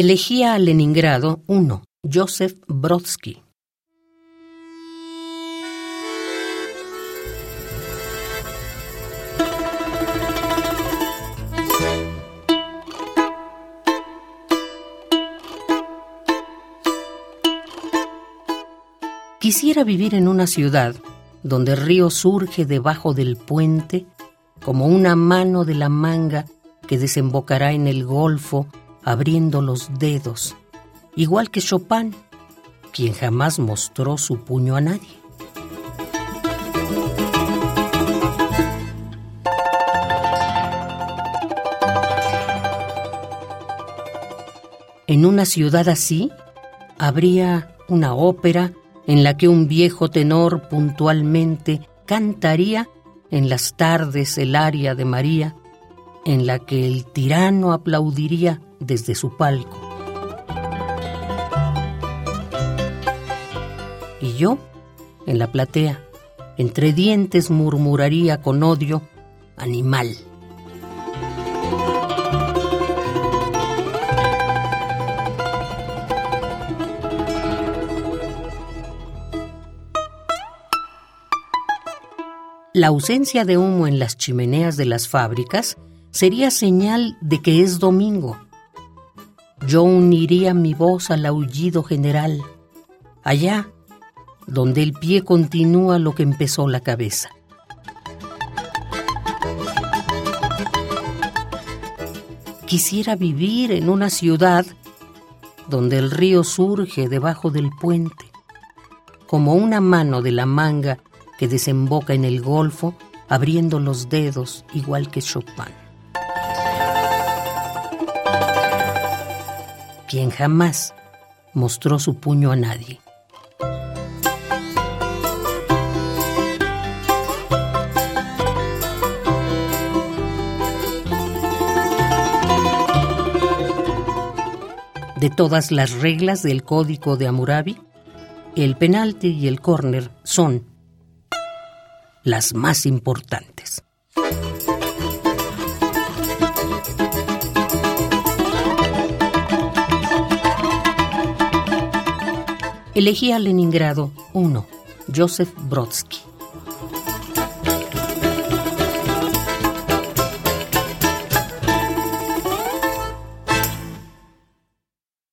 Elegía a Leningrado 1. Joseph Brodsky. Quisiera vivir en una ciudad donde el río surge debajo del puente como una mano de la manga que desembocará en el golfo abriendo los dedos, igual que Chopin, quien jamás mostró su puño a nadie. En una ciudad así habría una ópera en la que un viejo tenor puntualmente cantaría en las tardes el aria de María, en la que el tirano aplaudiría desde su palco. Y yo, en la platea, entre dientes murmuraría con odio, animal. La ausencia de humo en las chimeneas de las fábricas sería señal de que es domingo. Yo uniría mi voz al aullido general, allá donde el pie continúa lo que empezó la cabeza. Quisiera vivir en una ciudad donde el río surge debajo del puente, como una mano de la manga que desemboca en el golfo abriendo los dedos igual que Chopin. Quien jamás mostró su puño a nadie. De todas las reglas del código de Amurabi, el penalti y el córner son las más importantes. Elegí a Leningrado 1. Joseph Brodsky.